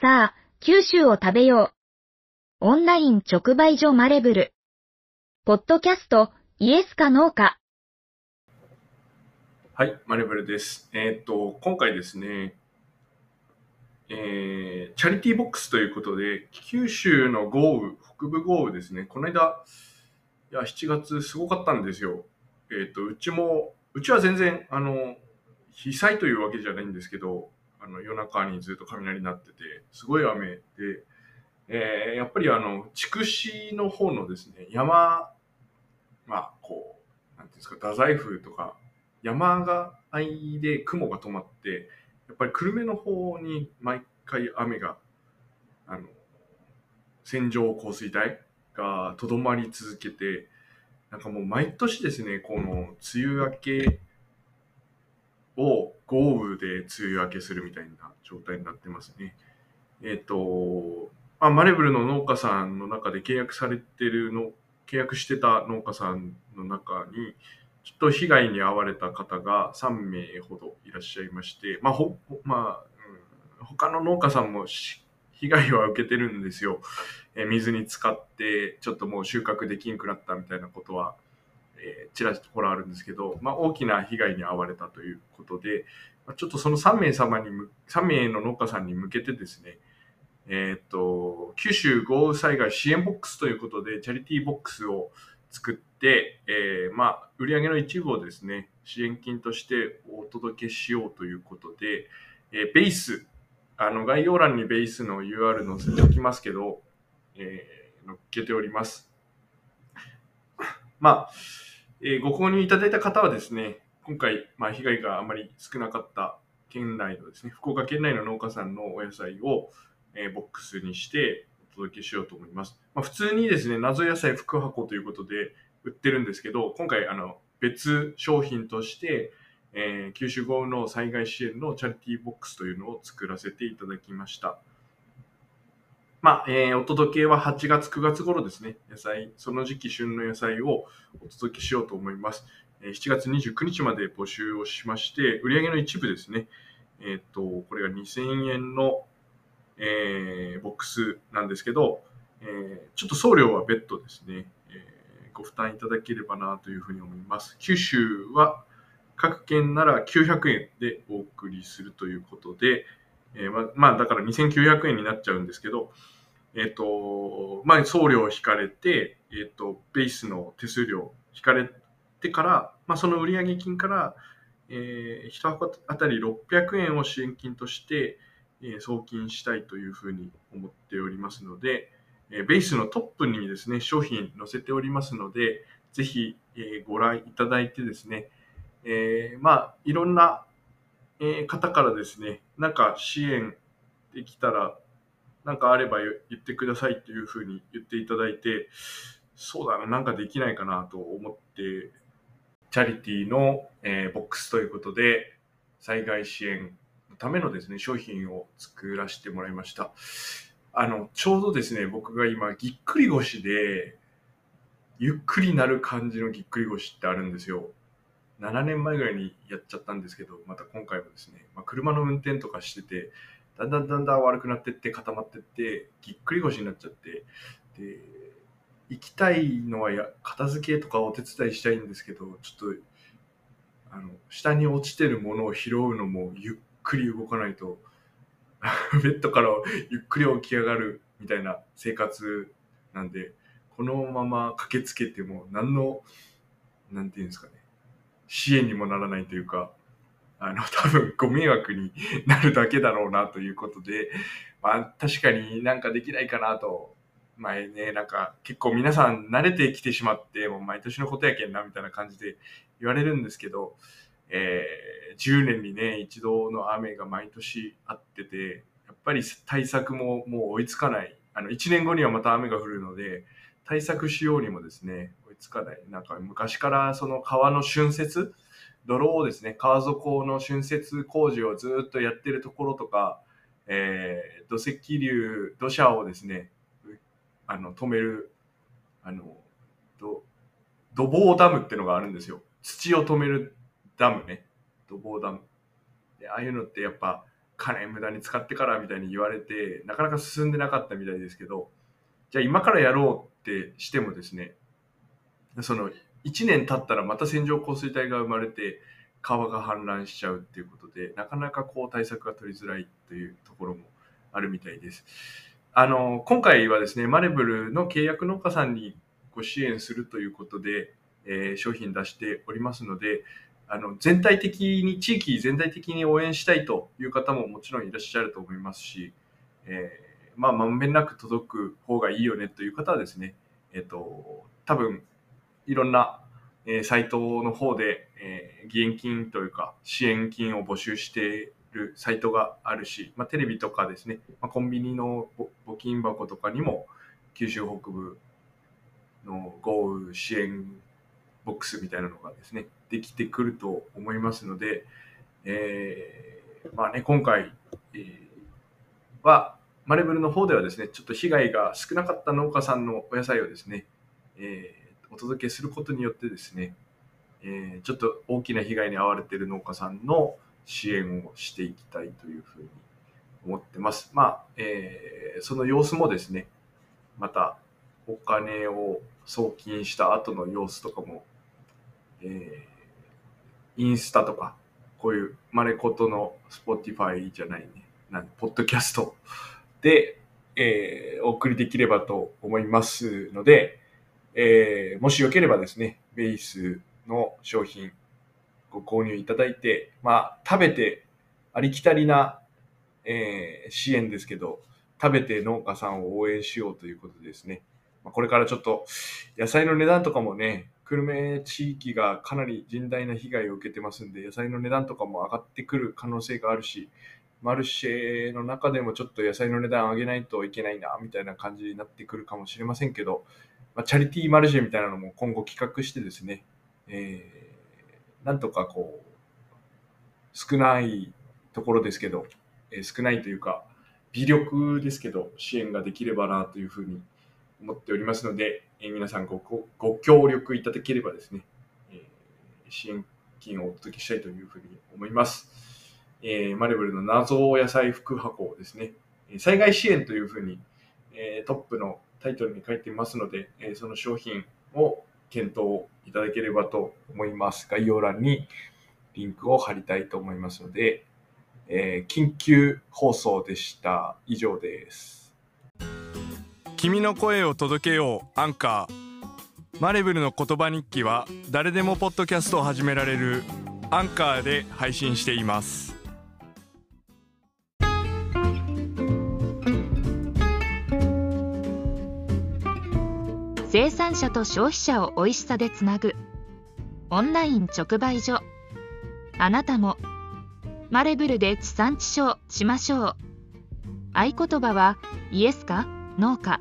さあ、九州を食べよう。オンライン直売所マレブル。ポッドキャスト、イエスかノーか。はい、マレブルです。えーっと、今回ですね、えーチャリティーボックスということで、九州の豪雨、北部豪雨ですね、この間、いや、7月すごかったんですよ。えーっと、うちも、うちは全然、あの、被災というわけじゃないんですけど、あの夜中にずっと雷鳴ってて、すごい雨で、えーやっぱりあの、筑紫の方のですね、山、まあ、こう、なんていうんですか、太宰府とか、山があいで雲が止まって、やっぱり久留米の方に毎回雨が、あの、線状降水帯がとどまり続けて、なんかもう毎年ですね、この梅雨明け豪雨で梅雨明けするみたいな状態になってますね。えっ、と、まあ、マレブルの農家さんの中で契約されてるの、契約してた農家さんの中に、ちょっと被害に遭われた方が3名ほどいらっしゃいまして、まあ、ほ、ほまあ、うん他の農家さんも被害は受けてるんですよ。え水に浸かって、ちょっともう収穫できんくなったみたいなことは、えーちらほらあるんですけど、まあ、大きな被害に遭われたということで、まちょっとその3名様に、3名の農家さんに向けてですね、えーと、九州豪雨災害支援ボックスということで、チャリティーボックスを作って、えーまあ、売上の一部をですね、支援金としてお届けしようということで、えーベース、あの、概要欄にベースの UR 載せておきますけど、えー載っけております。まあ、えーご購入いただいた方はですね、今回、まあ、被害があまり少なかった県内のですね、福岡県内の農家さんのお野菜を、えーボックスにしてお届けしようと思います。まあ、普通にですね、謎野菜福箱ということで売ってるんですけど、今回、あの、別商品として、えー九州豪雨の災害支援のチャリティーボックスというのを作らせていただきました。まあ、えーお届けは8月、9月頃ですね。野菜、その時期旬の野菜をお届けしようと思います。えー7月29日まで募集をしまして、売上の一部ですね。えーっと、これが2000円の、えーボックスなんですけど、えーちょっと送料は別途ですね、えーご負担いただければなというふうに思います。九州は各県なら900円でお送りするということで、えーまあだから2900円になっちゃうんですけど、えっ、と、まあ送料引かれて、えっ、と、ベースの手数料引かれてから、まあその売上金から、えー、1箱あたり600円を支援金として、えー送金したいというふうに思っておりますので、えーベースのトップにですね、商品載せておりますので、ぜひ、えーご覧いただいてですね、えーまあ、いろんな、えー方からですね、なんか支援できたら、なんかあれば言ってくださいというふうに言っていただいて、そうだな、なんかできないかなと思って、チャリティーの、えーボックスということで、災害支援のためのですね、商品を作らせてもらいました。あの、ちょうどですね、僕が今、ぎっくり腰で、ゆっくりなる感じのぎっくり腰ってあるんですよ。7年前ぐらいにやっちゃったんですけど、また今回もですね、まあ、車の運転とかしてて、だんだんだんだん悪くなってって固まってって、ぎっくり腰になっちゃって、で、行きたいのはや片付けとかお手伝いしたいんですけど、ちょっと、あの、下に落ちてるものを拾うのもゆっくり動かないと、ベッドからゆっくり起き上がるみたいな生活なんで、このまま駆けつけても何の、なんていうんですかね、支援にもならないというか、あの、多分ご迷惑になるだけだろうなということで、まあ確かになんかできないかなと、前ね、なんか結構皆さん慣れてきてしまって、もう毎年のことやけんなみたいな感じで言われるんですけど、えー10年にね、一度の雨が毎年あってて、やっぱり対策ももう追いつかない。あの、1年後にはまた雨が降るので、対策しようにもですね、つかない。なんか昔からその川の浚渫、泥をですね、川底の浚渫工事をずっとやってるところとか、えー土石流、土砂をですね、あの、止める、あの、ど土防ダムってのがあるんですよ。土を止めるダムね。土防ダム。でああいうのってやっぱ、金無駄に使ってからみたいに言われて、なかなか進んでなかったみたいですけど、じゃあ今からやろうってしてもですね、その1年経ったらまた線状降水帯が生まれて、川が氾濫しちゃうっていうことで、なかなかこう対策が取りづらいというところもあるみたいです。あの、今回はですね、マレブルの契約農家さんにご支援するということで、えー、商品出しておりますので、あの、全体的に、地域全体的に応援したいという方ももちろんいらっしゃると思いますし、えー、まあ、まんべんなく届く方がいいよねという方はですね、えっ、ー、と、多分、いろんな、えー、サイトの方で、えー、義援金というか支援金を募集しているサイトがあるし、まあ、テレビとかですね、まあ、コンビニの募金箱とかにも九州北部の豪雨支援ボックスみたいなのがですね、できてくると思いますので、えー、まあね、今回、えー、は、マレブルの方ではですね、ちょっと被害が少なかった農家さんのお野菜をですね、えー、お届けすることによってですね、えー、ちょっと大きな被害に遭われている農家さんの支援をしていきたいというふうに思ってます。まあ、えー、その様子もですね、またお金を送金した後の様子とかも、えー、インスタとか、こういうマレコトの Spotify じゃないね、なんポッドキャストで、えー、お送りできればと思いますので、えー、もしよければですね、ベースの商品ご購入いただいて、まあ、食べてありきたりな、えー、支援ですけど、食べて農家さんを応援しようということですね。まあ、これからちょっと野菜の値段とかもね、久留米地域がかなり甚大な被害を受けてますんで、野菜の値段とかも上がってくる可能性があるし、マルシェの中でもちょっと野菜の値段上げないといけないな、みたいな感じになってくるかもしれませんけど、まあ、チャリティーマルシェみたいなのも今後企画してですね、えー、なんとかこう、少ないところですけど、えー、少ないというか、微力ですけど、支援ができればなというふうに思っておりますので、えー、皆さんごご協力いただければですね、えー、支援金をお届けしたいというふうに思います。えー、マレブルの謎野菜福箱ですね、災害支援というふうに、えー、トップのタイトルに書いていますので、えー、その商品を検討いただければと思います。概要欄にリンクを貼りたいと思いますので、えー、緊急放送でした。以上です。君の声を届けようアンカー。マレブルの言葉日記は誰でもポッドキャストを始められるアンカーで配信しています。産者と消費者を美味しさでつなぐ。オンライン直売所。あなたも。マレブルで地産地消しましょう。合言葉はイエスかノーか。